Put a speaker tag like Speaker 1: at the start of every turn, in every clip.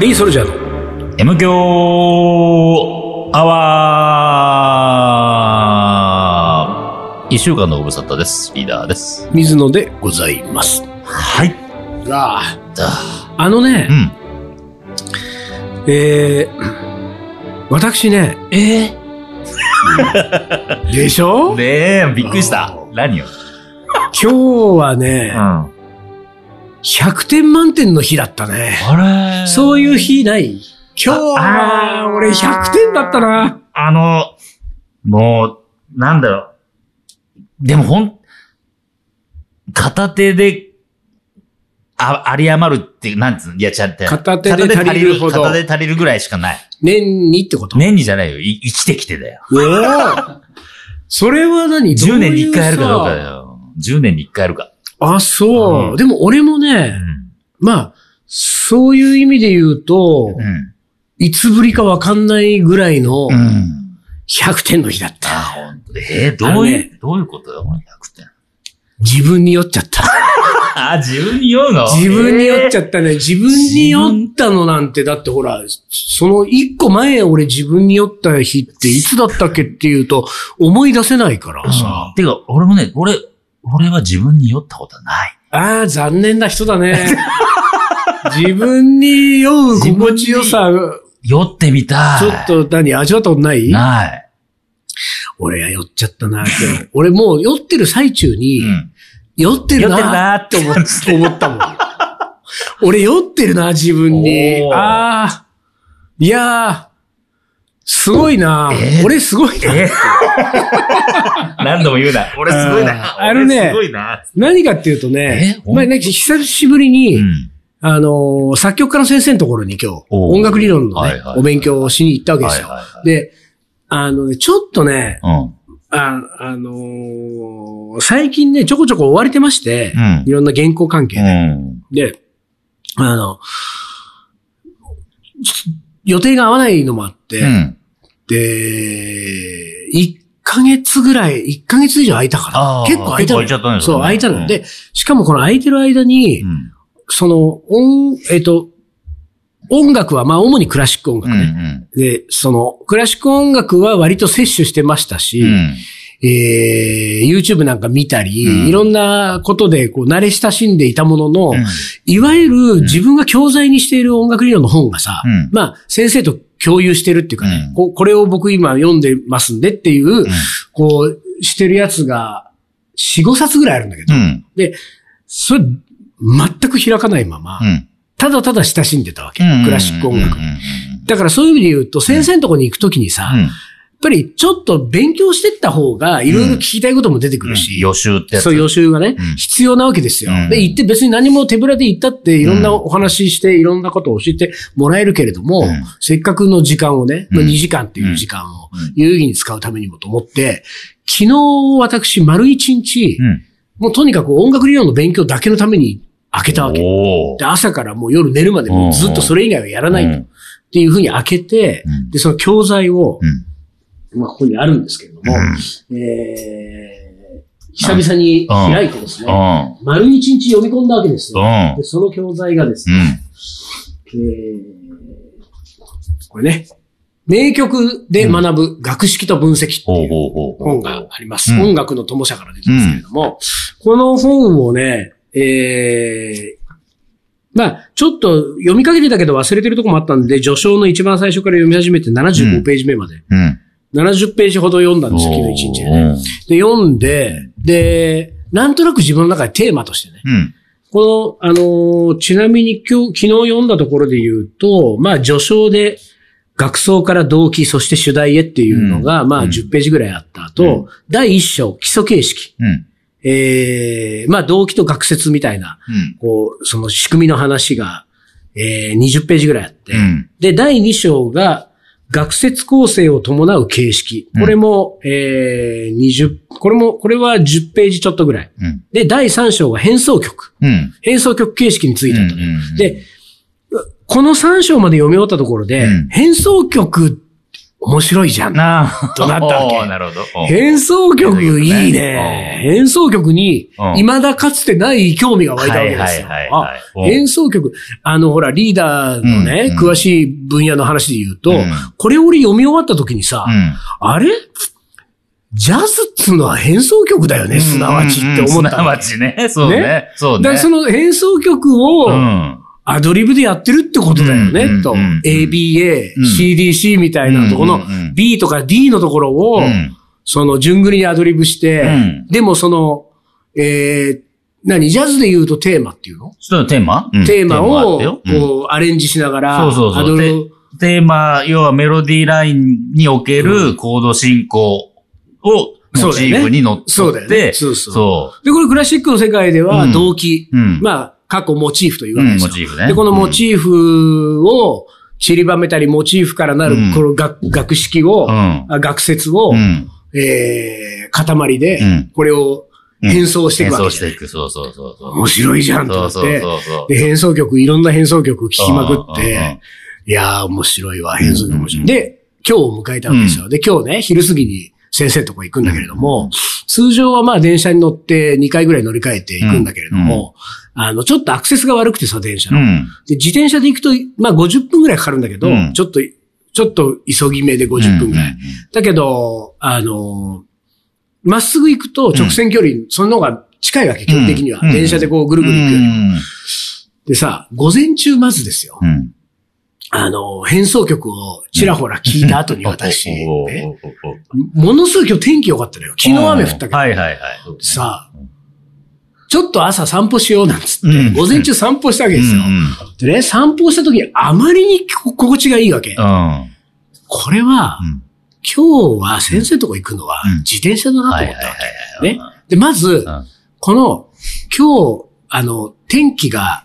Speaker 1: カリーソルジャーの
Speaker 2: M 強アワー一週間のご無沙汰です。リーダーです。
Speaker 1: 水野でございます。
Speaker 2: はい。
Speaker 1: あ
Speaker 2: だ
Speaker 1: あのね
Speaker 2: う、ん。
Speaker 1: えー、私ね、
Speaker 2: え
Speaker 1: でしょ？
Speaker 2: ー、ねえ、びっくりした。何よ。
Speaker 1: 今日はね、
Speaker 2: あ
Speaker 1: 100点満点の日だったね。
Speaker 2: れ
Speaker 1: そういう日ない今日は、
Speaker 2: あ
Speaker 1: 俺100点だったな。
Speaker 2: あの、もう、なんだろう。でもほん、片手で、あ、有り余るって、なんつうの？いや、ちゃって。
Speaker 1: 片手で足りるほど
Speaker 2: 片手で足りるぐらいしかない。
Speaker 1: 年にってこと？
Speaker 2: 年にじゃないよ。い生きてきてだよ。
Speaker 1: おーそれは何
Speaker 2: ？10年に1回やるかどうかだよ。10年に1回やるか。
Speaker 1: あ、そう。
Speaker 2: うん
Speaker 1: でも俺も
Speaker 2: う
Speaker 1: ね、
Speaker 2: ん。
Speaker 1: まあ、そういう意味で言うと、
Speaker 2: うん。
Speaker 1: いつぶりかわかんないぐらいの
Speaker 2: うん。
Speaker 1: 100点の日だった。
Speaker 2: あ。えーどういう、
Speaker 1: ね
Speaker 2: どういうことよ、100点。
Speaker 1: 自分に酔っちゃった。
Speaker 2: あ、自分に酔うの？
Speaker 1: 自分に酔っち
Speaker 2: ゃ
Speaker 1: ゃったね。自分に酔ったのなんて、だってほら、その一個前俺自分に酔った日っていつだったっけっていうと思い出せないからさ。
Speaker 2: てか、俺もね、俺、俺は自分に酔ったことはない。
Speaker 1: ああ、残念な人だね。自分に酔う心地よさ、
Speaker 2: 酔ってみたい。
Speaker 1: ちょっと何、味わったことない？
Speaker 2: ない。
Speaker 1: 俺が酔っちゃったな、今日。俺もう酔ってる最中に、
Speaker 2: うん。
Speaker 1: 酔ってるなって思ったもん。俺酔ってるな、自分に。ああ。いやー、すごいな、
Speaker 2: えー
Speaker 1: 俺すごいな。
Speaker 2: え 何度も言うな。俺すごいな。
Speaker 1: あのね
Speaker 2: 俺すごいな。
Speaker 1: 何かっていうとね、
Speaker 2: え？
Speaker 1: まあ、なんか久しぶりに、
Speaker 2: うん。
Speaker 1: あのー作曲家の先生のところに今日、音楽理論のね、
Speaker 2: はいはいはい
Speaker 1: お勉強をしに行ったわけですよ。
Speaker 2: はいはいはい
Speaker 1: で、あのね、ちょっとね、
Speaker 2: うん。
Speaker 1: あ、あのー最近ね、ちょこちょこ追われてまして、
Speaker 2: うん
Speaker 1: いろんな原稿関係
Speaker 2: う
Speaker 1: で。
Speaker 2: ん。
Speaker 1: で、あの、予定が合わないのもあって、
Speaker 2: うん。
Speaker 1: で、1ヶ月ぐらい、1ヶ月以上空いたから。結構空いたの。
Speaker 2: 結構空いちゃったね
Speaker 1: そう、空いたの。
Speaker 2: うん
Speaker 1: で、しかもこの空いてる間に、
Speaker 2: うん。
Speaker 1: その、音、えっ、と、音楽は、まあ、主にクラシック音
Speaker 2: う
Speaker 1: 楽ね。
Speaker 2: ん。
Speaker 1: で、その、クラシック音楽は割と摂取してましたし、
Speaker 2: うん。
Speaker 1: えー、YouTube なんか見たり、
Speaker 2: うん
Speaker 1: いろんなことでこう慣れ親しんでいたものの、
Speaker 2: うん
Speaker 1: いわゆる自分が教材にしている音楽理論の本がさ、
Speaker 2: うん
Speaker 1: まあ先生と共有してるっていうかね、
Speaker 2: うん
Speaker 1: こうこれを僕今読んでますんでっていう、こうしてるやつが4、5冊ぐらいあるんだけど、
Speaker 2: うん。
Speaker 1: で、それ全く開かないまま、
Speaker 2: うん。
Speaker 1: ただただ親しんでたわけ、
Speaker 2: うん。
Speaker 1: クラシック音楽。
Speaker 2: うん。
Speaker 1: だからそういう意味で言うと、先生のとこに行くときにさ、ぱりちょっと勉強してった方が、いろいろ聞きたいことも出てくるし、
Speaker 2: 予習ってやつ。
Speaker 1: そう予習がね、
Speaker 2: うん
Speaker 1: 必要なわけですよ。
Speaker 2: うん
Speaker 1: で、行って別に何も手ぶらで行ったって、いろんなお話しして、いろんなことを教えてもらえるけれども、
Speaker 2: うん
Speaker 1: せっかくの時間をね、
Speaker 2: うん
Speaker 1: 2時間っていう時間を
Speaker 2: うん
Speaker 1: 有意義に使うためにもと思って、昨日私丸一日、
Speaker 2: うん。
Speaker 1: もうとにかく音楽理論の勉強だけのために開けたわけ。で、朝からもう夜寝るまでもうずっとそれ以外はやらないと。
Speaker 2: うん
Speaker 1: っていうふうに開けて、
Speaker 2: うん
Speaker 1: で、その教材を、
Speaker 2: うん。
Speaker 1: まあ、ここにあるんですけれども、えー、久々に開いてですね、
Speaker 2: うん。
Speaker 1: 丸一日読み込んだわけですよ。
Speaker 2: うん
Speaker 1: で、その教材がです
Speaker 2: う
Speaker 1: ね、
Speaker 2: ん。
Speaker 1: えーこれね、名曲で学ぶ学識と分析っていう。本があります。
Speaker 2: うん
Speaker 1: 音楽の友社から出てますけれども、この本をね、えーまあ、ちょっと読みかけてたけど忘れてるとこもあったんで、序章の一番最初から読み始めて75ページ目まで、
Speaker 2: うん。
Speaker 1: 70ページほど読んだんですよ、昨日一日でね。で、読んで、で、なんとなく自分の中でテーマとしてね、
Speaker 2: うん。
Speaker 1: この、あのーちなみに今日、昨日読んだところで言うと、まあ、序章で、学奏から動機、そして主題へっていうのが、まあ、
Speaker 2: うんうん
Speaker 1: 10ページぐらいあった後、第1章、基礎形式。
Speaker 2: うん。
Speaker 1: えー、まあ、動機と学説みたいな、
Speaker 2: うん。
Speaker 1: こう、その仕組みの話が、えー、20ページぐらいあって、
Speaker 2: うん
Speaker 1: で、第2章が、学説構成を伴う形式。これも、えー、20、これも、これは10ページちょっとぐらい。
Speaker 2: うん。
Speaker 1: で、第3章が変奏曲。
Speaker 2: うん。
Speaker 1: 変奏曲形式についてとね。
Speaker 2: うんうんうん
Speaker 1: で、この3章まで読み終わったところで、
Speaker 2: うん
Speaker 1: 変奏曲面白いじゃん。
Speaker 2: なあ。
Speaker 1: となったわけ
Speaker 2: なるほど。
Speaker 1: 変奏曲いい
Speaker 2: うん
Speaker 1: ね。変奏曲に
Speaker 2: うん、
Speaker 1: 未だかつてない興味が湧いたわけですよ。変奏曲、あの、ほら、リーダーのね、
Speaker 2: うん
Speaker 1: 詳しい分野の話で言うと
Speaker 2: うん、
Speaker 1: これ俺読み終わった時にさ、
Speaker 2: うん。
Speaker 1: あれ？ジャズっつうのは変奏曲だよね、すなわちって思った
Speaker 2: すな
Speaker 1: わ
Speaker 2: ちね。そうね
Speaker 1: ね。
Speaker 2: そうね。
Speaker 1: だからその変奏曲
Speaker 2: う
Speaker 1: を
Speaker 2: ん。
Speaker 1: アドリブでやってるってことだよ
Speaker 2: うん
Speaker 1: ね、と。ABA
Speaker 2: うん、
Speaker 1: CDC みたいなところの B とか D のところを
Speaker 2: う、ん。
Speaker 1: その、順繰りにアドリブして、
Speaker 2: うん。
Speaker 1: でもその、えー、何ジャズで言うとテーマっていうの、
Speaker 2: そのテーマ？うん。
Speaker 1: テーマ
Speaker 2: あ
Speaker 1: をこう、アレンジしながら、
Speaker 2: そうそうそう。
Speaker 1: アドリブ。
Speaker 2: テテーマ、要はメロディーラインにおけるコード進行をモチーフに乗って、
Speaker 1: そうだよね。そうそう。
Speaker 2: そ
Speaker 1: で、これクラシックの世界では
Speaker 2: うん。
Speaker 1: 動機。まあ、過去モチーフという
Speaker 2: うん、
Speaker 1: わけですよ。
Speaker 2: モチーフね。
Speaker 1: で、このモチーフを散りばめたり、モチーフからなる
Speaker 2: うん、
Speaker 1: この楽楽式を、
Speaker 2: うん。
Speaker 1: あ楽説を、
Speaker 2: うん。
Speaker 1: えー、塊で
Speaker 2: うん、
Speaker 1: これを変奏していくわけじゃない
Speaker 2: 演奏していく。そうそうそうそう。
Speaker 1: 面白いじゃんと思って、
Speaker 2: そうそう。
Speaker 1: で、変奏曲、いろんな変奏曲聴きまくっ
Speaker 2: うんうんうん
Speaker 1: て、いやー、面白いわ、変奏曲面白い。
Speaker 2: うん
Speaker 1: で、今日を迎えたわけですよ。で、今日ね、昼過ぎに先生のとこ行くんだけれども、通常はまあ電車に乗って2回ぐらい乗り換えて行くんだけれども、あの、ちょっとアクセスが悪くてさ、電車の。
Speaker 2: うん。
Speaker 1: で、自転車で行くと、まあ50分ぐらいかかるんだけど、
Speaker 2: うん
Speaker 1: ちょっと、ちょっと急ぎ目で50分ぐらい。
Speaker 2: うん
Speaker 1: だけど、あの、まっすぐ行くと直線距離、その方が近いわけ、距離的には。
Speaker 2: うん
Speaker 1: 電車でこうぐるぐる行くよりも。でさ、午前中まずですよ。あの、変奏曲をちらほら聞いた後に私、ねものすごい今日天気良かったのよ。昨日雨降ったけど。
Speaker 2: はいはいはい。
Speaker 1: さあ、ちょっと朝散歩しようなんつって、
Speaker 2: うん
Speaker 1: 午前中散歩したわけですよ。
Speaker 2: うん
Speaker 1: でね、散歩した時にあまりに心地がいいわけ。
Speaker 2: うん。
Speaker 1: これは、
Speaker 2: うん。
Speaker 1: 今日は先生のとこ行くのは
Speaker 2: うん
Speaker 1: 自転車だな
Speaker 2: はいはい
Speaker 1: と思ったわ
Speaker 2: はい
Speaker 1: け。ね。で、まず、
Speaker 2: うん
Speaker 1: この、今日、あの、天気が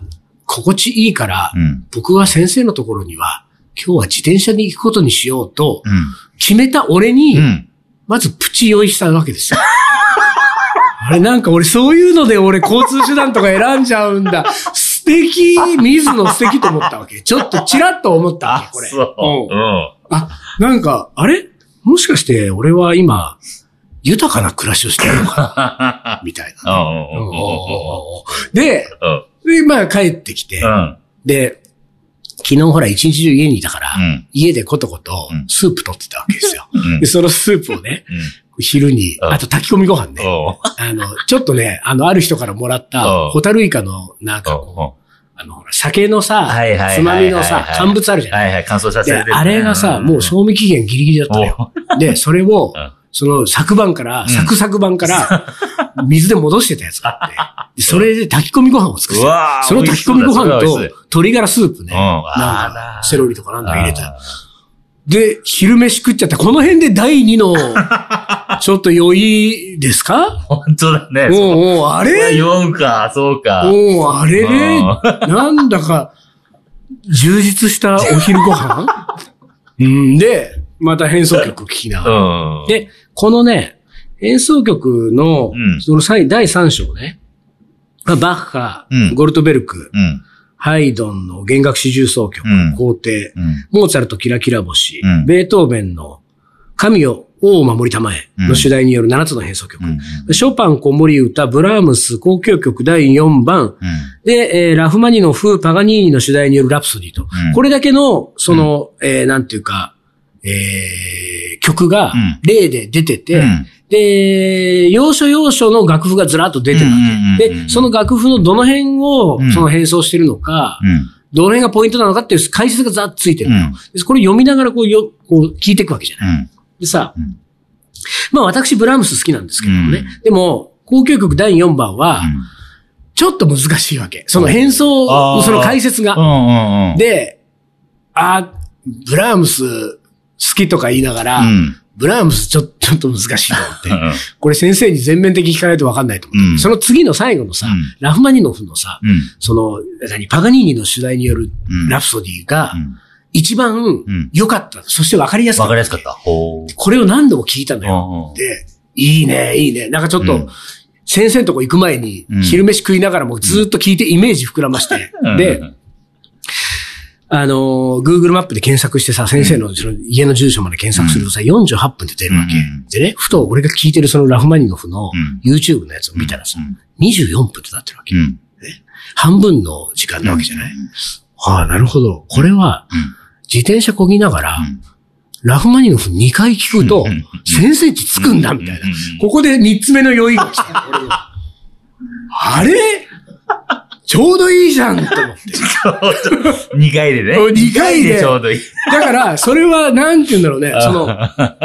Speaker 1: 心地いいから、
Speaker 2: うん。
Speaker 1: 僕は先生のところには、今日は自転車に行くことにしようと、
Speaker 2: うん。
Speaker 1: 決めた俺に、
Speaker 2: うん。
Speaker 1: まずプチ用意したわけですよ。あれなんか俺そういうので俺交通手段とか選んじゃうんだ。素敵水野素敵と思ったわけ。ちょっとチラッと思ったわけ、これ。
Speaker 2: そう。
Speaker 1: うん
Speaker 2: うん。
Speaker 1: あ、なんか、あれ？もしかして俺は今、豊かな暮らしをしてるのかな？みたいな。で、で、まあ帰ってきて、
Speaker 2: うん。
Speaker 1: で、昨日ほら一日中家にいたから、
Speaker 2: うん。
Speaker 1: 家でことこと
Speaker 2: うん。
Speaker 1: スープ取ってたわけですよ。
Speaker 2: うん。
Speaker 1: で、そのスープをね、
Speaker 2: うん。
Speaker 1: 昼に、
Speaker 2: うん。
Speaker 1: あと炊き込みご飯ね。あの、ちょっとね、あの、ある人からもらった
Speaker 2: う。ん、
Speaker 1: ホタルイカの、なんかこう、あの、酒のさつまみのさ、乾物あるじゃん。
Speaker 2: はいはい、乾燥させる
Speaker 1: あれがさ、もう賞味期限ギリギリだったのよ。で、それを
Speaker 2: うん、
Speaker 1: その昨晩から、
Speaker 2: ん。
Speaker 1: サクサク晩から、水で戻してたやつがあって、でそれで炊き込みご飯を作ってその炊き込みご飯と鶏ガラスープね、
Speaker 2: うん
Speaker 1: なん
Speaker 2: あ
Speaker 1: かセロリとかなんだか入れた
Speaker 2: あ。
Speaker 1: で、昼飯食っちゃった。この辺で第2の、ちょっと良いですか？
Speaker 2: 本当だね。
Speaker 1: もう、もう、あれ
Speaker 2: ？4か、そうか。
Speaker 1: もう、あれ？ね
Speaker 2: う、
Speaker 1: なんだか、充実したお昼ご飯？うんで、また変奏曲聴きながら。
Speaker 2: うん。
Speaker 1: で、このね、変奏曲の
Speaker 2: うん、
Speaker 1: その最第3章ね、まあバッハ
Speaker 2: うん、
Speaker 1: ゴルトベルク、
Speaker 2: うん。
Speaker 1: ハイドンの弦楽四重奏曲
Speaker 2: うん、
Speaker 1: 皇帝、
Speaker 2: うん。
Speaker 1: モーツァルトキラキラ星
Speaker 2: うん、
Speaker 1: ベートーベンの神を王を守りたまえの主題による7つの変奏曲。
Speaker 2: うん。
Speaker 1: ショパン子守歌、ブラームス交響曲第4番、
Speaker 2: うん。
Speaker 1: で、えーラフマニノフ、パガニーニの主題によるラプソディと。
Speaker 2: うん
Speaker 1: これだけの、その、えーなんていうか、えー曲が
Speaker 2: うん
Speaker 1: 例で出てて、
Speaker 2: うん
Speaker 1: で、要所要所の楽譜がずらっと出てるわけ。
Speaker 2: うん
Speaker 1: で、その楽譜のどの辺を
Speaker 2: うん
Speaker 1: その変奏してるのか、
Speaker 2: うん。
Speaker 1: どの辺がポイントなのかっていう解説がざっとついてるのよ
Speaker 2: うん
Speaker 1: でこれ読みながらこうよ、こう聞いていくわけじゃない。
Speaker 2: うん。
Speaker 1: でさ、
Speaker 2: うん
Speaker 1: まあ私ブラームス好きなんですけどもね。
Speaker 2: うん
Speaker 1: でも、交響曲第4番は、ちょっと難しいわけ。その変奏
Speaker 2: あー、
Speaker 1: その解説が。で、あ、ブラームス好きとか言いながら、
Speaker 2: うん
Speaker 1: ブラームスちょちょっと難しいと思って。
Speaker 2: うん
Speaker 1: これ先生に全面的に聞かないと分かんないと思う。
Speaker 2: うん
Speaker 1: その次の最後のさ、
Speaker 2: うん
Speaker 1: ラフマニノフのさ、
Speaker 2: うん。
Speaker 1: その、何、パガニーニの主題による
Speaker 2: うん
Speaker 1: ラプソディが
Speaker 2: うん
Speaker 1: 一番
Speaker 2: ん
Speaker 1: 良かった。そして分かりやすかった。
Speaker 2: わかりやすかった。
Speaker 1: これを何度も聞いたのよ。で、いいね、いいね。なんかちょっと、
Speaker 2: うん
Speaker 1: 先生のとこ行く前に
Speaker 2: うん、
Speaker 1: 昼飯食いながらもずっと聞いてイメージ膨らまして。
Speaker 2: うん
Speaker 1: で、あの、Google マップで検索してさ、先生のその家の住所まで検索するとさ、48分で出るわけ。
Speaker 2: うん
Speaker 1: でね、ふと俺が聞いてるそのラフマニノフの
Speaker 2: うん
Speaker 1: YouTube のやつを見たらさ、
Speaker 2: うん
Speaker 1: 24分ってなってるわけ。
Speaker 2: うん。
Speaker 1: 半分の時間なわけじゃない、ああ、なるほど。これは、
Speaker 2: うん。
Speaker 1: 自転車漕ぎながら、
Speaker 2: うん
Speaker 1: ラフマニノフ2回聞くと先生値つくんだ、みたいな。ここで3つ目の酔いが来た。あれ？ちょうどいいじゃんと思って。
Speaker 2: 二回でね。
Speaker 1: お二回で
Speaker 2: ちょうどいい。
Speaker 1: だから、それは、なんて言うんだろうね。その、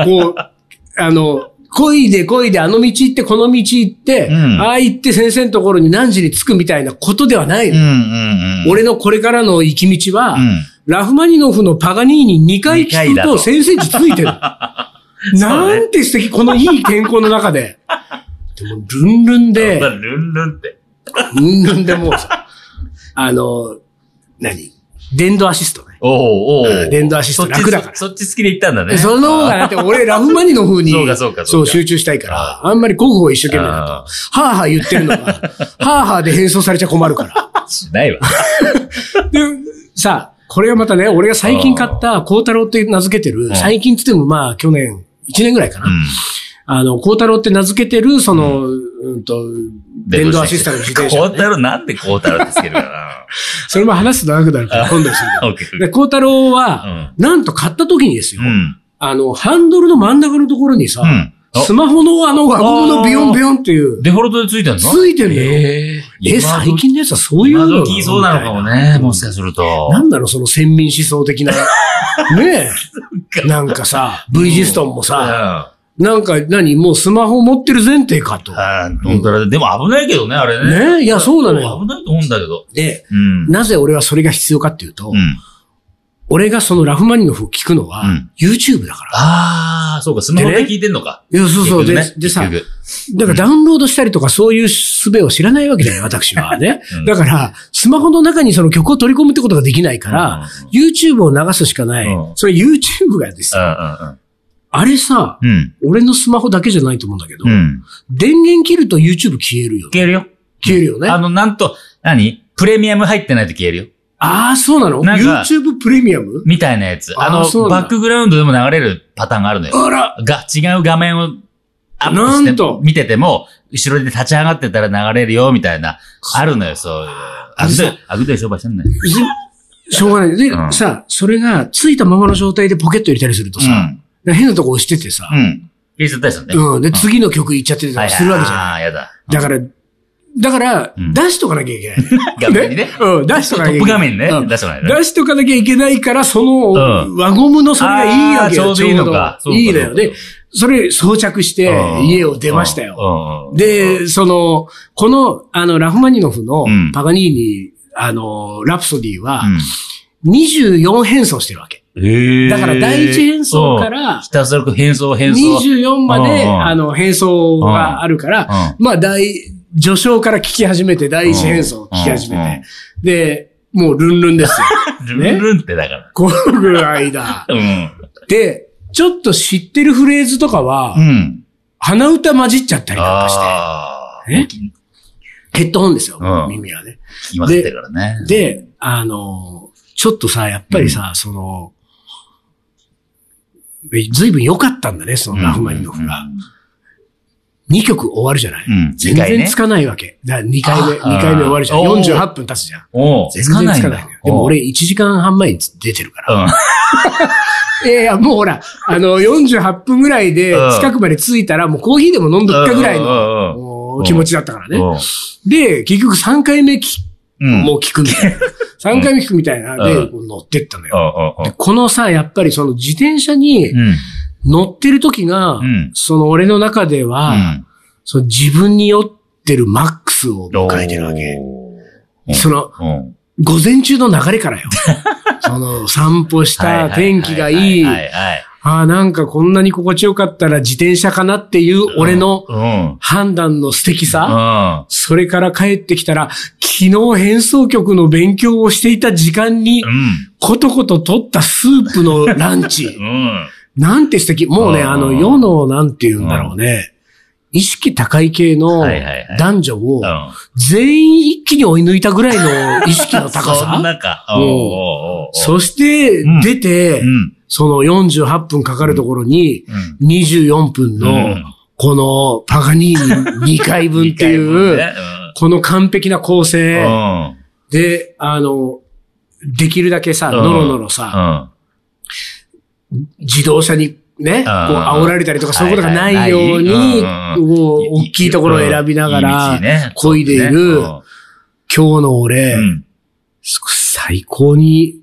Speaker 1: こう、あの、恋で恋であの道行ってこの道行って、
Speaker 2: うん
Speaker 1: ああ行って先生のところに何時に着くみたいなことではないの。
Speaker 2: うんうんうん。
Speaker 1: 俺のこれからの行き道は、
Speaker 2: うん
Speaker 1: ラフマニノフのパガニーニ2回聞く
Speaker 2: と
Speaker 1: と先生値ついてる。なんて素敵、このいい健康の中で。でも、ルンルンで、
Speaker 2: ルンルンって。
Speaker 1: ルンルンでもうさ、あの、何？電動アシストね。
Speaker 2: おおお
Speaker 1: うん電動アシスト楽だから
Speaker 2: そそっち好きで行ったんだね。
Speaker 1: その方が、だって俺ラフマニの風に、
Speaker 2: そうかそうか
Speaker 1: そ
Speaker 2: そう
Speaker 1: 集中したいから、あんまり国語を一生懸命だと、
Speaker 2: あ
Speaker 1: はぁはぁ言ってるのが、はぁはぁで変装されちゃ困るから。
Speaker 2: しないわ。
Speaker 1: で、さ、これがまたね、俺が最近買った、孝太郎って名付けてる、
Speaker 2: ん
Speaker 1: 最近つってもまあ去年、1年ぐらいかな。
Speaker 2: うん。
Speaker 1: あの、孝太郎って名付けてる、その、うんと、電動アシストの自転車、
Speaker 2: 孝太郎なんで孝太郎ってつけるかな。
Speaker 1: それも話すと長くなるから、今度にする で、孝太郎は、なんと買った時にですよ、
Speaker 2: うん。
Speaker 1: あの、ハンドルの真ん中のところにさ、
Speaker 2: うん
Speaker 1: スマホのあの輪ゴムのビヨンビヨンっていう、
Speaker 2: デフォルトでついてんの？
Speaker 1: ついてんだよ。
Speaker 2: え
Speaker 1: え、最近のやつはそういう
Speaker 2: 今
Speaker 1: の
Speaker 2: 時そうなのかもね、もしかすると。
Speaker 1: なんだろう、その先民思想的な。ねえ。なんかさ、V ジストンもさ、なんか何、もうスマホ持ってる前提かと。
Speaker 2: ああ、本当だ。でも危ないけどね、あれね。
Speaker 1: ね？いやそうなのよ
Speaker 2: 危ないと思うんだけど。
Speaker 1: で、
Speaker 2: うん。
Speaker 1: なぜ俺はそれが必要かっていうと、
Speaker 2: うん。
Speaker 1: 俺がそのラフマニノフを聞くのは、
Speaker 2: うん
Speaker 1: YouTube だから。
Speaker 2: ああ、そうか、スマホで聞いてんのか。
Speaker 1: いや、そうそう。
Speaker 2: ね
Speaker 1: でさ、
Speaker 2: 結局
Speaker 1: だからダウンロードしたりとかそういう術を知らないわけじゃない、私はね。
Speaker 2: うん
Speaker 1: だから、スマホの中にその曲を取り込むってことができないから、YouTube を流すしかない。
Speaker 2: うん
Speaker 1: それ YouTube がですよ。あれさ、
Speaker 2: うんうん
Speaker 1: 俺のスマホだけじゃないと思うんだけど、
Speaker 2: うん。うん。
Speaker 1: 電源切ると YouTube 消えるよね。
Speaker 2: 消えるよ。
Speaker 1: 消えるよね。あ
Speaker 2: あの、なんと、何？プレミアム入ってないと消えるよ。
Speaker 1: あー、そうなの？
Speaker 2: な
Speaker 1: ?YouTube プレミアム？
Speaker 2: みたいなやつ。あの、バックグラウンドでも流れるパターンがあるのよ。
Speaker 1: あら
Speaker 2: が、違う画面をアップして
Speaker 1: なんと？
Speaker 2: 見てても、後ろで立ち上がってたら流れるよ、みたいな、あるのよ、そういう。あぐで、あぐで商売してんね。
Speaker 1: しょうがない。で、
Speaker 2: うん
Speaker 1: さ、それがついたままの状態でポケット入れたりするとさ、
Speaker 2: うん。
Speaker 1: 変なとこ押しててさ、
Speaker 2: うん。消えちゃったりするね。
Speaker 1: うん。で、次の曲行っちゃってたりするわけじゃない。
Speaker 2: ああ、やだ。
Speaker 1: だから、だから、
Speaker 2: うん
Speaker 1: 出しとかなきゃいけない。
Speaker 2: 画面にね。
Speaker 1: うん、出しと
Speaker 2: ト
Speaker 1: かなきゃいけない。
Speaker 2: ップ画面ね
Speaker 1: うん。
Speaker 2: 出してもらえる。
Speaker 1: 出しとかなきゃいけないから、その、
Speaker 2: うん
Speaker 1: 輪ゴムのそれがいいわけよ。
Speaker 2: ちょうどいいのか
Speaker 1: いいのよ。で、それ装着して
Speaker 2: うん
Speaker 1: 家を出ましたよ。
Speaker 2: よ
Speaker 1: で、その、この、あの、ラフマニノフの
Speaker 2: うん
Speaker 1: パガニーニ、あの、ラプソディは
Speaker 2: うん。
Speaker 1: 24変装してるわけ。
Speaker 2: へ
Speaker 1: だから第一変装から
Speaker 2: ひたすら変装変装。
Speaker 1: 24まで、あの、変装があるから、まあ、第、序章から聞き始めて、第一変装聞き始めて。で、もうルンルンですよ。
Speaker 2: ルンルンってだから。
Speaker 1: このぐらいだ。
Speaker 2: うん。
Speaker 1: で、ちょっと知ってるフレーズとかは、
Speaker 2: うん。
Speaker 1: 鼻歌混じっちゃったりなんかして。ヘッドホンですよ、
Speaker 2: うん
Speaker 1: 耳はね。
Speaker 2: きまくってるからね。
Speaker 1: で、あの、ちょっとさ、やっぱりさ、その、ずいぶん良かったんだね、そのラフマニノフが。2曲終わるじゃない、
Speaker 2: うん。
Speaker 1: 全然つかないわけ。だ2回目、
Speaker 2: あ
Speaker 1: 2回目終わるじゃん。
Speaker 2: おー
Speaker 1: 48分経つじゃん。全然つかない。でも俺1時間半前に出てるから。
Speaker 2: うん。
Speaker 1: いやいや、もうほら、あの、48分ぐらいで
Speaker 2: うん
Speaker 1: 近くまで着いたら、もうコーヒーでも飲んどっかぐらいの気持ちだったからね。
Speaker 2: うん
Speaker 1: で、結局3回目。もう聞くみたいな。3回目聞くみたいな。で、乗ってったの
Speaker 2: う
Speaker 1: よ。で、このさ、やっぱりその自転車に
Speaker 2: うん。
Speaker 1: 乗ってる時が
Speaker 2: うん、
Speaker 1: その俺の中で
Speaker 2: う
Speaker 1: は、
Speaker 2: ん。
Speaker 1: その自分に酔ってるマックスを迎えてるわけ。
Speaker 2: うん
Speaker 1: その、
Speaker 2: うん。
Speaker 1: 午前中の流れからよ。その、散歩した天気がいい。ああ、なんかこんなに心地よかったら自転車かなっていう俺の
Speaker 2: うん。
Speaker 1: 判断の素敵
Speaker 2: う
Speaker 1: さ。
Speaker 2: ん。
Speaker 1: それから帰ってきたら、昨日変奏曲の勉強をしていた時間に
Speaker 2: う、ん。
Speaker 1: ことこと取ったスープのランチ
Speaker 2: う。ん。
Speaker 1: なんて素敵。もうね、
Speaker 2: うん
Speaker 1: あの、世の、なんて言うんだろうね。意識高い系の男女を
Speaker 2: うん。
Speaker 1: 全員一気に追い抜いたぐらいの意識の高
Speaker 2: そん
Speaker 1: さ。
Speaker 2: なか。
Speaker 1: そして
Speaker 2: うん、
Speaker 1: 出て
Speaker 2: う、ん。
Speaker 1: その48分かかるところに、
Speaker 2: うん。
Speaker 1: 24分の
Speaker 2: うん、
Speaker 1: このパガニーニ2回分っていう、
Speaker 2: ね。
Speaker 1: この完璧な構
Speaker 2: う
Speaker 1: 成
Speaker 2: ん。
Speaker 1: で、あの、できるだけさ、
Speaker 2: うん。
Speaker 1: ノロノロさ、自動車にね、こう煽られたりとかそういうことがないように、大きいところを選びながら、漕いでいる今日の俺、
Speaker 2: うん。
Speaker 1: 最高に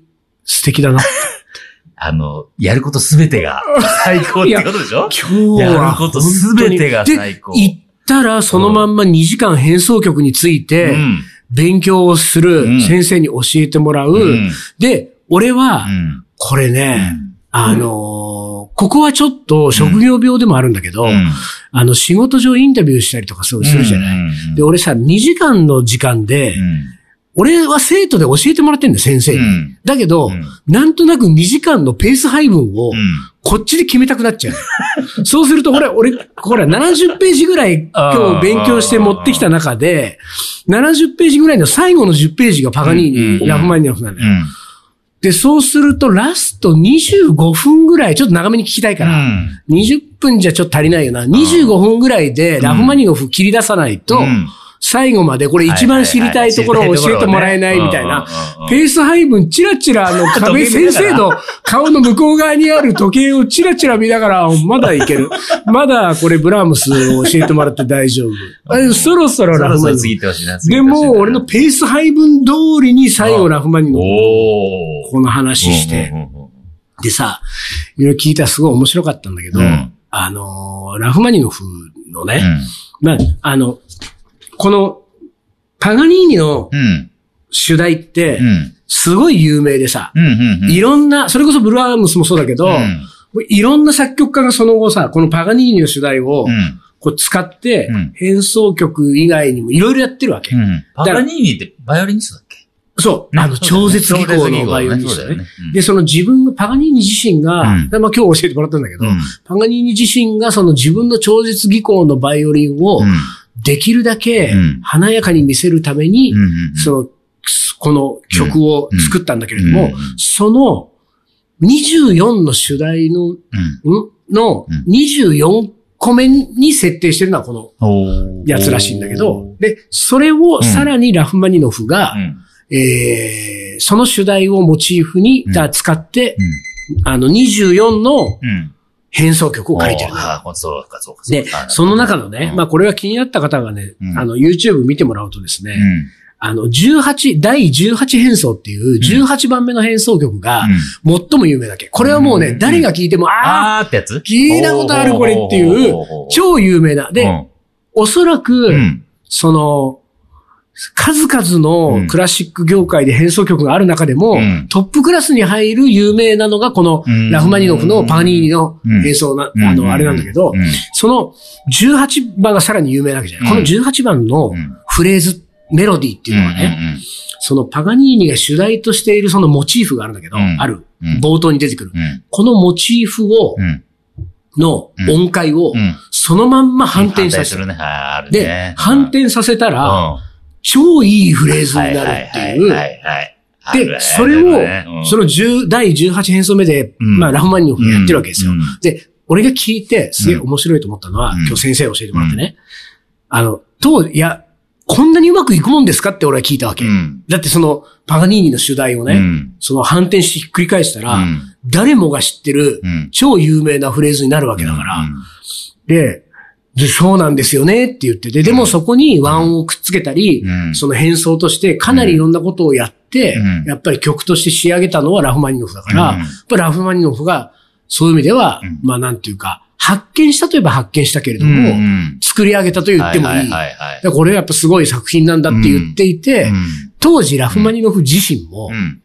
Speaker 1: 素敵だな。
Speaker 2: あの、やることすべてが最高ってことでしょ？
Speaker 1: 今日は。
Speaker 2: やることすべてが最高
Speaker 1: で、行ったらそのまんま2時間変奏曲について、
Speaker 2: うん。
Speaker 1: 勉強をする、
Speaker 2: うん
Speaker 1: 先生に教えてもらう。
Speaker 2: うん
Speaker 1: で、俺は、
Speaker 2: うん。
Speaker 1: これね、
Speaker 2: うん
Speaker 1: あのーここはちょっと職業病でもあるんだけど、
Speaker 2: うん。
Speaker 1: あの、仕事上インタビューしたりとかするじゃない、
Speaker 2: うん
Speaker 1: で、俺さ、2時間の時間で、
Speaker 2: うん。
Speaker 1: 俺は生徒で教えてもらってんだよ、先生に。
Speaker 2: うん。
Speaker 1: だけど、
Speaker 2: うん。
Speaker 1: なんとなく2時間のペース配分を、
Speaker 2: うん。
Speaker 1: こっちで決めたくなっちゃう。そうすると、俺、俺、ほら、70ページぐらい今日勉強して持ってきた中で、70ページぐらいの最後の10ページがパガニーニ、
Speaker 2: うん
Speaker 1: ラフマニノフなんだよ。
Speaker 2: うん
Speaker 1: で、そうすると、ラスト25分ぐらい、ちょっと長めに聞きたいから、20分じゃちょっと足りないよな。25分ぐらいでラフマニノフ切り出さないと、
Speaker 2: うん
Speaker 1: 最後までこれ一番知りたいところを教えてもらえないみたいな。ペース配分、チラチラあの壁、先生の顔の向こう側にある時計をチラチラ見ながら、まだいける。まだこれブラームスを教えてもらって大丈夫。そろそろラフマニ。でも、俺のペース配分通りに最後ラフマニノフ
Speaker 2: おー
Speaker 1: この話して。でさ、いろいろ聞いたらすごい面白かったんだけど、
Speaker 2: うん
Speaker 1: あのー、ラフマニノフのね、
Speaker 2: うん
Speaker 1: まあ、あの、この、パガニーニの
Speaker 2: うん。
Speaker 1: 主題って
Speaker 2: う、ん。
Speaker 1: すごい有名でさ。いろんな、それこそブラームスもそうだけど、
Speaker 2: うん
Speaker 1: いろんな作曲家がその後さ、このパガニーニの主題を
Speaker 2: うん。
Speaker 1: こう使って
Speaker 2: うん、
Speaker 1: 変奏曲以外にもいろいろやってるわけ。
Speaker 2: うん。パガニーニってバイオリニストだっけ？
Speaker 1: そう。あの、超絶技巧のバイオリニストね。
Speaker 2: そうだよね。
Speaker 1: で、その自分が、パガニーニ自身が、まあ今日教えてもらったんだけど、
Speaker 2: うん
Speaker 1: パガニーニ自身がその自分の超絶技巧のバイオリンを
Speaker 2: うん。
Speaker 1: できるだけ
Speaker 2: うん。
Speaker 1: 華やかに見せるために。その、この曲を作ったんだけれども、その24の主題の。の
Speaker 2: うん。
Speaker 1: 24個目に設定してるのはこのやつらしいんだけど、で、それをさらにラフマニノフが、その主題をモチーフに、使って、
Speaker 2: うん。
Speaker 1: あの24の
Speaker 2: うん。
Speaker 1: 変奏曲を書いてる。
Speaker 2: ああ、そうか、そうか。
Speaker 1: で、その中のね、まあこれは気になった方がね、
Speaker 2: うん
Speaker 1: あの YouTube 見てもらうとですね、
Speaker 2: うん。
Speaker 1: あの18、第18変奏っていう18番目の変奏曲が最も有名だっけ。これはもうね、
Speaker 2: うん
Speaker 1: 誰が聴いても、ああ、
Speaker 2: ってやつ？
Speaker 1: 聞いたことあるこれっていう、超有名な。で、おそらく、
Speaker 2: うん。
Speaker 1: その、数々
Speaker 2: う
Speaker 1: の
Speaker 2: ん
Speaker 1: クラシック業界で変奏曲がある中でも、
Speaker 2: うん
Speaker 1: トップクラスに入る有名なのがこの
Speaker 2: うん
Speaker 1: ラフマニノフのパガニーニの演奏な、
Speaker 2: うん
Speaker 1: あの、あれなんだけど、
Speaker 2: うん
Speaker 1: その18番がさらに有名なわけじゃない。
Speaker 2: うん
Speaker 1: この18番の
Speaker 2: うん
Speaker 1: フレーズ、メロディーっていうのはね、そのパガニーニが主題としているそのモチーフがあるんだけど、
Speaker 2: うん
Speaker 1: ある。
Speaker 2: うん
Speaker 1: 冒頭に出てくる。
Speaker 2: うん。
Speaker 1: このモチーフを、
Speaker 2: うん。
Speaker 1: の音階を
Speaker 2: うん。
Speaker 1: そのまんま反転させる。で
Speaker 2: ね。、
Speaker 1: 反転させたら、
Speaker 2: うん
Speaker 1: 超いいフレーズに
Speaker 2: はい
Speaker 1: なるっていう。
Speaker 2: はいはい。あるね
Speaker 1: で、それを、そ
Speaker 2: の、
Speaker 1: の10第18変奏目で、
Speaker 2: うん。
Speaker 1: まあ、ラフマニノフがやってるわけですよ。
Speaker 2: うん。
Speaker 1: で、俺が聞いて、すげえ面白いと思ったのは、
Speaker 2: うん。
Speaker 1: 今日先生教えてもらってね。あの、当時、いや、こんなにうまくいくもんですかって俺は聞いたわけ。
Speaker 2: うん。
Speaker 1: だってその、パガニーニの主題をね、
Speaker 2: うん。
Speaker 1: その反転してひっくり返したら、
Speaker 2: うん。
Speaker 1: 誰もが知ってる、
Speaker 2: うん。
Speaker 1: 超有名なフレーズになるわけだから、
Speaker 2: うん。
Speaker 1: で、でそうなんですよねって言ってて、でもそこに和音をくっつけたり、
Speaker 2: うん。
Speaker 1: その変奏としてかなりいろんなことをやって、
Speaker 2: うん。
Speaker 1: やっぱり曲として仕上げたのはラフマニノフだから、
Speaker 2: うん。
Speaker 1: やっぱりラフマニノフがそういう意味では、
Speaker 2: うん。
Speaker 1: まあなんていうか、発見したといえば発見したけれども、
Speaker 2: うん
Speaker 1: 作り上げたと言ってもいい。これはやっぱすごい作品なんだって言っていて、
Speaker 2: うん。
Speaker 1: 当時ラフマニノフ自身も、
Speaker 2: うん。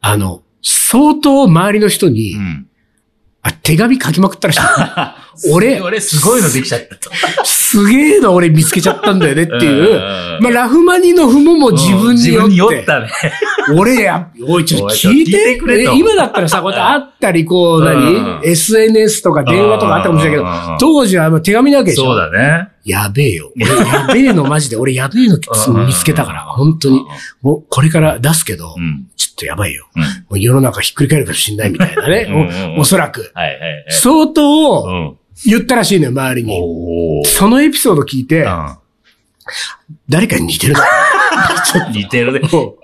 Speaker 1: あの、相当周りの人に、
Speaker 2: うん
Speaker 1: あ、手紙書きまくったらしい。俺、
Speaker 2: 俺すごいのできちゃったと。
Speaker 1: すげえの俺見つけちゃったんだよねっていう。
Speaker 2: うん
Speaker 1: まあ、ラフマニノフももう自分によって。
Speaker 2: 自分に酔ったね。
Speaker 1: 俺や、おい、ちょっと聞いて。
Speaker 2: くれ
Speaker 1: 今だったらさ、こうやって会ったり、こう、
Speaker 2: うん
Speaker 1: 何 ?SNS とか電話とかあったかもしれないけど
Speaker 2: うん、
Speaker 1: 当時はもう手紙なわけでしょ。
Speaker 2: そうだね。
Speaker 1: やべえよ。俺やべえのマジで、俺やべえの
Speaker 2: うん
Speaker 1: 見つけたから、本当に。もうこれから出すけど、とやばいよ。
Speaker 2: うん。
Speaker 1: もう世の中ひっくり返るかもしんないみたいなね。
Speaker 2: うんうんうん
Speaker 1: おおそらく。
Speaker 2: はいはいはい。
Speaker 1: 相
Speaker 2: う
Speaker 1: 当
Speaker 2: ん。
Speaker 1: 言ったらしいのよ、周りに。そのエピソード聞いて、
Speaker 2: う
Speaker 1: 誰かに似てるな。
Speaker 2: ん。似てるね。
Speaker 1: も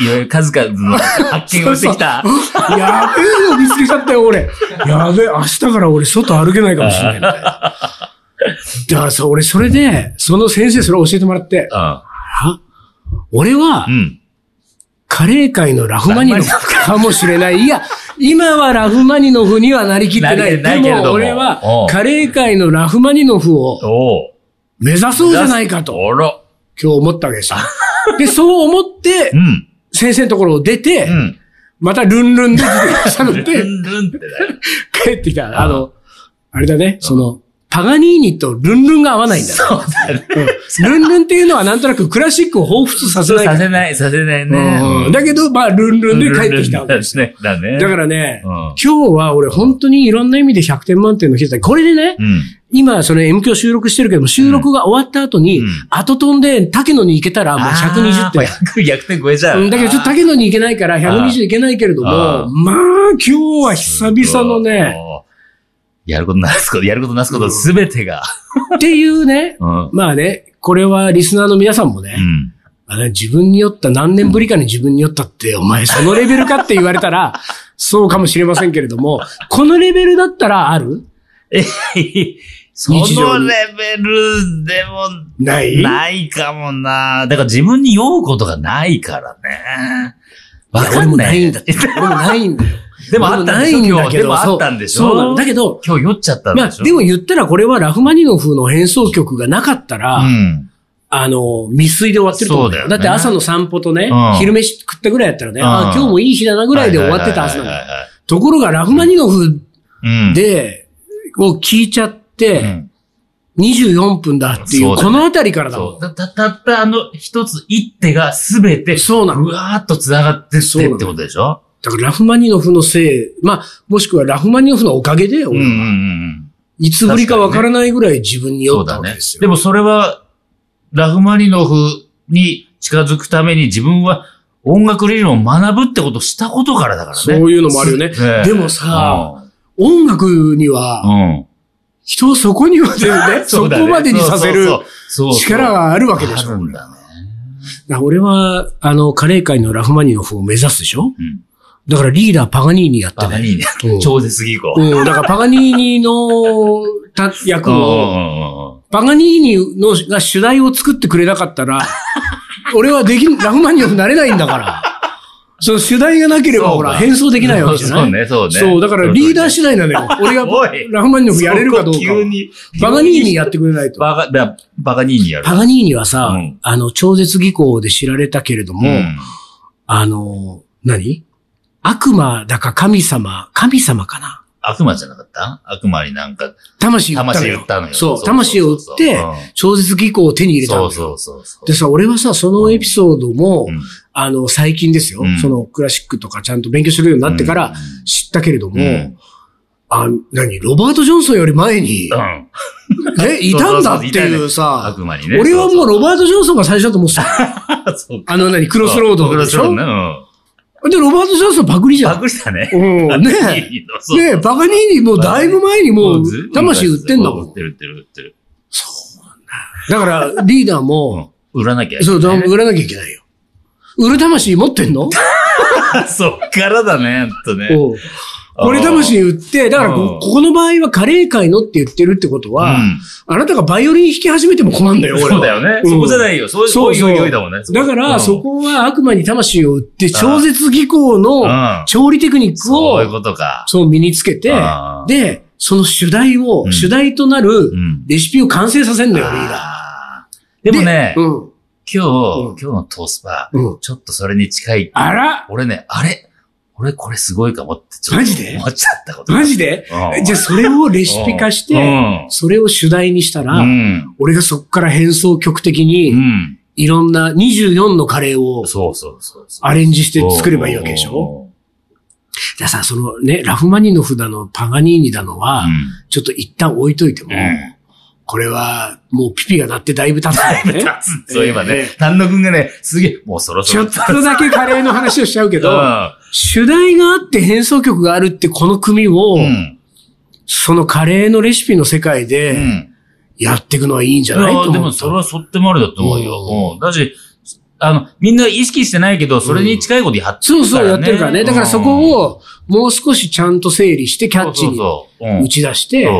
Speaker 2: いろいろ数々の発見をしてきた。
Speaker 1: うやべえの見つけちゃったよ、俺。やべえ、明日から俺外歩けないかもしれないみたいな。だからさ、俺それで、その先生それ教えてもらって、俺は
Speaker 2: ん。う、ん。
Speaker 1: カレー界のラフマニノフかもしれない。いや、今はラフマニノフにはなりきってな。
Speaker 2: ないりないけれども
Speaker 1: でも俺はカレー界のラフマニノフを。目指そうじゃないかと。今日思ったわけですよ。で、そう思って
Speaker 2: う、ん。
Speaker 1: 先生のところを出て、
Speaker 2: うん。
Speaker 1: またルンルンで自転車乗っ
Speaker 2: ル
Speaker 1: て
Speaker 2: ンルンってね。
Speaker 1: 帰ってきた。あの、あれだね、その、パガニーニとルンルンが合わないんだよ。
Speaker 2: そうだね。
Speaker 1: うんルンルンっていうのはなんとなくクラシックを彷彿させない
Speaker 2: させない、させないね。
Speaker 1: うんだけど、まあ、ルンルンで帰ってきたわけですよ。
Speaker 2: ね。だね。
Speaker 1: だからね、
Speaker 2: うん
Speaker 1: 今日は俺本当にいろんな意味で100点満点の日だ。これでね、
Speaker 2: うん。
Speaker 1: 今その M 響収録してるけども、収録が終わった後に、
Speaker 2: うん
Speaker 1: 後飛んで竹野に行けたらもう120点。
Speaker 2: あー。100点超えちゃう。
Speaker 1: うんだけどちょっと竹野に行けないから120いけないけれども、まあ今日は久々のね。
Speaker 2: やることなすこと、やることなすことすべてが。
Speaker 1: っていうね、
Speaker 2: うん。
Speaker 1: まあね、これはリスナーの皆さんもね、
Speaker 2: うん。
Speaker 1: あの自分に酔った何年ぶりかに自分に酔ったって、お前そのレベルかって言われたら、そうかもしれませんけれども、このレベルだったらある？
Speaker 2: えそのレベルでも
Speaker 1: ない？
Speaker 2: ないかもな。だから自分に酔うことがないからね。わ
Speaker 1: いや俺も
Speaker 2: かんな。
Speaker 1: ないいんだって。俺もないんだよ。
Speaker 2: でもあったんでしょ
Speaker 1: 俺もないんだけど。
Speaker 2: 今日でもあったんでしょ？
Speaker 1: そう。なの。だけど、
Speaker 2: 今日酔っちゃったん
Speaker 1: まあ
Speaker 2: でしょ？
Speaker 1: でも言ったらこれはラフマニノフの変奏曲がなかったら、
Speaker 2: うん。
Speaker 1: あの、未遂で終わってると思うんだよ。
Speaker 2: そうだよね。
Speaker 1: だって朝の散歩とね、
Speaker 2: うん。
Speaker 1: 昼飯食ったぐらいやったらね、
Speaker 2: うん。
Speaker 1: あ今日もいい日だなぐらいで終わってたはずなんだところがラフマニノフ
Speaker 2: うん。
Speaker 1: で、を聞いちゃって、
Speaker 2: うん。
Speaker 1: 24分だっていう、このあたりからだもん。
Speaker 2: そう。たったあの一つ一手がすべて、
Speaker 1: そうなの。
Speaker 2: うわーっと繋がってってってことでしょ？
Speaker 1: だからラフマニノフのせい、まあ、もしくはラフマニノフのおかげで、俺は
Speaker 2: うんうんうんうん。
Speaker 1: いつぶりかわからないぐらい自分に酔った
Speaker 2: そうだね
Speaker 1: わけですよ。。
Speaker 2: でもそれは、ラフマニノフに近づくために自分は音楽理論を学ぶってことをしたことからだからね。
Speaker 1: そういうのもあるよね
Speaker 2: すええ
Speaker 1: でもさ、音楽には、
Speaker 2: うん。
Speaker 1: 人をそこにまで ね、そこまでにさせる
Speaker 2: そうそうそうそう
Speaker 1: 力があるわけでしょ。
Speaker 2: あるんだね。
Speaker 1: 俺は、あの、カレー界のラフマニノフを目指すでしょ
Speaker 2: うん。
Speaker 1: だからリーダーパガニーニやってね。
Speaker 2: パガニーニ
Speaker 1: うん。
Speaker 2: 超絶技巧。
Speaker 1: うん、だからパガニーニのた 役を、
Speaker 2: う
Speaker 1: パガニーニのが主題を作ってくれなかったら、俺はできん、ラフマニノフなれないんだから。その主題がなければ、ほら、変装できないわけじゃない？
Speaker 2: そうね、そうね。
Speaker 1: そう、だからリーダー次第なのよ。俺がラフマニノフやれるかどうか
Speaker 2: 急に。
Speaker 1: パガニーニやってくれないと。
Speaker 2: バカ、だバカニーニやる。
Speaker 1: パガニーニはさ、
Speaker 2: うん
Speaker 1: あの、超絶技巧で知られたけれども、
Speaker 2: うん
Speaker 1: あの、何？悪魔だか神様、神様かな？
Speaker 2: 悪魔じゃなかった？悪魔になんか、
Speaker 1: 魂売ったのよ。
Speaker 2: 魂売ったのよ
Speaker 1: そう、
Speaker 2: そう
Speaker 1: 魂を売って
Speaker 2: うん、
Speaker 1: 超絶技巧を手に入れたのよ。
Speaker 2: そうそうそうそう。
Speaker 1: でさ、俺はさ、そのエピソードも、
Speaker 2: うん
Speaker 1: あの、最近ですよ、
Speaker 2: うん
Speaker 1: そのクラシックとかちゃんと勉強するようになってから知ったけれども、
Speaker 2: うん
Speaker 1: あ、何？ロバート・ジョンソンより前に、
Speaker 2: うん。
Speaker 1: ね、いたんだっていうさ、
Speaker 2: 悪魔にね。
Speaker 1: 俺はもうロバート・ジョンソンが最初だと思ってた。
Speaker 2: う、そう
Speaker 1: あの何、クロスロード
Speaker 2: クロ
Speaker 1: でしょ？
Speaker 2: スロードね。うん。
Speaker 1: で、ロバート・ジョンソンパクリじゃん。
Speaker 2: パクリだね。
Speaker 1: うん、ねえ。ねえ、バカニーニもうだいぶ前にもう魂売ってんだもん。
Speaker 2: 売ってる売ってる売ってる。
Speaker 1: だから、リーダーも、
Speaker 2: うん。売らなきゃいけ
Speaker 1: そう、
Speaker 2: ないね。
Speaker 1: 売らなきゃいけないよ。売る魂持ってんの？
Speaker 2: そっからだね、ほんとね。
Speaker 1: おうこれ魂売って、だからこ、
Speaker 2: うん
Speaker 1: ここの場合はカレー界のって言ってるってことは、
Speaker 2: うん
Speaker 1: あなたがバイオリン弾き始めても困るんだよ、俺は。
Speaker 2: そうだよね。
Speaker 1: うん
Speaker 2: そこじゃないよ。そう
Speaker 1: そうそう
Speaker 2: おいだもんね。
Speaker 1: だから、
Speaker 2: うん
Speaker 1: そこは悪魔に魂を売って、超絶技巧の
Speaker 2: うん
Speaker 1: 調理テクニック
Speaker 2: そういう
Speaker 1: を、
Speaker 2: ことか。
Speaker 1: そう身につけて
Speaker 2: うん、
Speaker 1: で、その主題を、
Speaker 2: うん
Speaker 1: 主題となる
Speaker 2: うん。
Speaker 1: レシピを完成させんだよ、リーダ
Speaker 2: あーでもね
Speaker 1: ー。、うん。
Speaker 2: 今日、
Speaker 1: うん
Speaker 2: 今日のトースパ、
Speaker 1: うん。
Speaker 2: ちょっとそれに近い。
Speaker 1: あら
Speaker 2: 俺ね、あれ俺これすごいかもってちょっと
Speaker 1: マジで？
Speaker 2: 思っちゃったこと。
Speaker 1: マジで？
Speaker 2: うん
Speaker 1: じゃあそれをレシピ化して、
Speaker 2: うん
Speaker 1: それを主題にしたら、
Speaker 2: うん。
Speaker 1: 俺がそこから変奏曲的に、
Speaker 2: うん。
Speaker 1: いろんな24のカレーを。アレンジして作ればいいわけでしょ？じゃあさ、そのね、ラフマニノフだの、パガニーニだのは、
Speaker 2: うん。
Speaker 1: ちょっと一旦置いといても、
Speaker 2: うん
Speaker 1: これはもうピピが鳴ってだいぶ経つんだよね。
Speaker 2: そういえば
Speaker 1: え
Speaker 2: ね、丹野くんがね、すげえ、もうそろそろ。
Speaker 1: ちょっとだけカレーの話をしちゃうけど、
Speaker 2: う
Speaker 1: 主題があって変奏曲があるってこの組を、
Speaker 2: ん。うん。
Speaker 1: そのカレーのレシピの世界
Speaker 2: う
Speaker 1: で
Speaker 2: ん。
Speaker 1: やっていくのはいいんじゃない？う。
Speaker 2: でもそれはそってもありだと思うよ。
Speaker 1: うん
Speaker 2: うん。だし、あの、みんな意識してないけど、それに近いことやって
Speaker 1: そうそうやってるからね。だからそこ
Speaker 2: を
Speaker 1: をもう少しちゃんと整理してキャッチに打ち出して、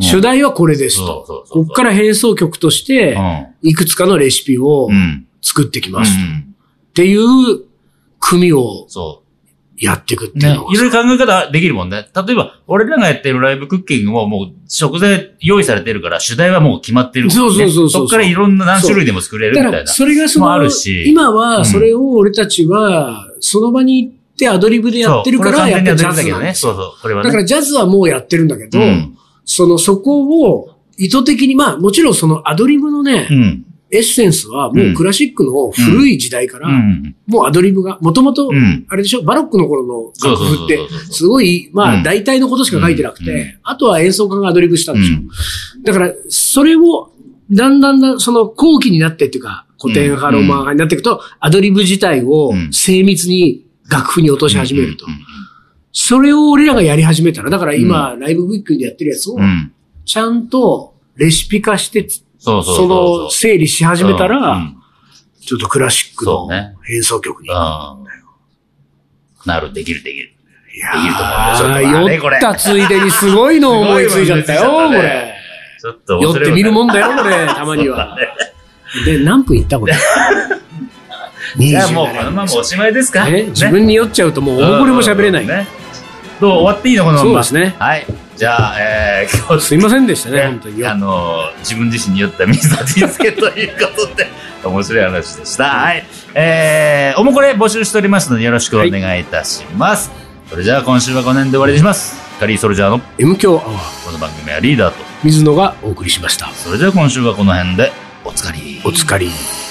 Speaker 1: 主題はこれですと。こっから変奏曲として、いくつかのレシピを
Speaker 2: うん。うん。
Speaker 1: 作ってき
Speaker 2: う
Speaker 1: ますと。っ
Speaker 2: ん。
Speaker 1: ていう組を
Speaker 2: そ
Speaker 1: やっていくっていうの、が
Speaker 2: いろいろ考え方できるもんね。例えば、俺らがやってるライブクッキングももう食材用意されてるから、主題はもう決まってる、ね。
Speaker 1: そうそうそうそう
Speaker 2: そっからいろんな何種類でも作れるみたいな。
Speaker 1: だから、それがそ
Speaker 2: もあ
Speaker 1: の
Speaker 2: るし、
Speaker 1: 今はそれを俺たちは、その場に行ってアドリブでやってるから、やっぱりジャ
Speaker 2: は完全にやってるんだけどね。そうそう。これはね。
Speaker 1: だからジャズはもうやってるんだけど、
Speaker 2: うん
Speaker 1: その、そこを意図的に、まあもちろんそのアドリブのね、
Speaker 2: うん。
Speaker 1: エッセンスはもうクラシックの古い時代から、
Speaker 2: うん。
Speaker 1: もうアドリブが、もともと
Speaker 2: うん、
Speaker 1: あれでしょ、バロックの頃の楽譜ってすごい、ま
Speaker 2: うん。
Speaker 1: あ大体のことしか書いてなく
Speaker 2: うん。
Speaker 1: て、あとは演奏家がアドリブしたんでしょ
Speaker 2: うん。
Speaker 1: だから、それを、だんだんだん、その後期になってっていうか、古典派、ロマン派になっていくと、アドリブ自体を
Speaker 2: うん。
Speaker 1: 精密に楽譜に落とし始めると。それを俺らがやり始めたら、だから今、ライブウィックでやってるやつを
Speaker 2: う、ん。
Speaker 1: ちゃんとレシピ化して、
Speaker 2: そうそう
Speaker 1: その整理し始めた
Speaker 2: う
Speaker 1: ら
Speaker 2: ん、
Speaker 1: ちょっとクラシックの
Speaker 2: そうね
Speaker 1: 変奏曲に。
Speaker 2: うん。なる、できる、できる。
Speaker 1: いや
Speaker 2: できると思うよちょっと
Speaker 1: ー、
Speaker 2: あれこれ
Speaker 1: 酔ったついでにすごいの思いついちゃったよ、
Speaker 2: ね
Speaker 1: これ。
Speaker 2: ちょっと
Speaker 1: 酔ってみるもんだよ、こ
Speaker 2: れ。
Speaker 1: れ、たまには。で、何分いったこれ？
Speaker 2: じゃあもう、
Speaker 1: 27
Speaker 2: このままおしまいですか？
Speaker 1: ね自分に酔っちゃうともう大これも喋れない。
Speaker 2: ね。どう？終わっていいのこのまま？
Speaker 1: そうですね
Speaker 2: はい。じゃあ、えー、今日
Speaker 1: すいませんでしたね、本当に。
Speaker 2: あのー、自分自身に酔った水田仁介ということで、面白い話でした。はい。えー、おもこれ募集しておりますのでよろしくお願いいたします。それじゃあ今週はこの辺で終わりにします。カリーソルジャーの
Speaker 1: M 強アワー、
Speaker 2: この番組はリーダーと、
Speaker 1: 水野がお送りしました。
Speaker 2: それじゃあ今週はこの辺でおつかり。
Speaker 1: お疲れ。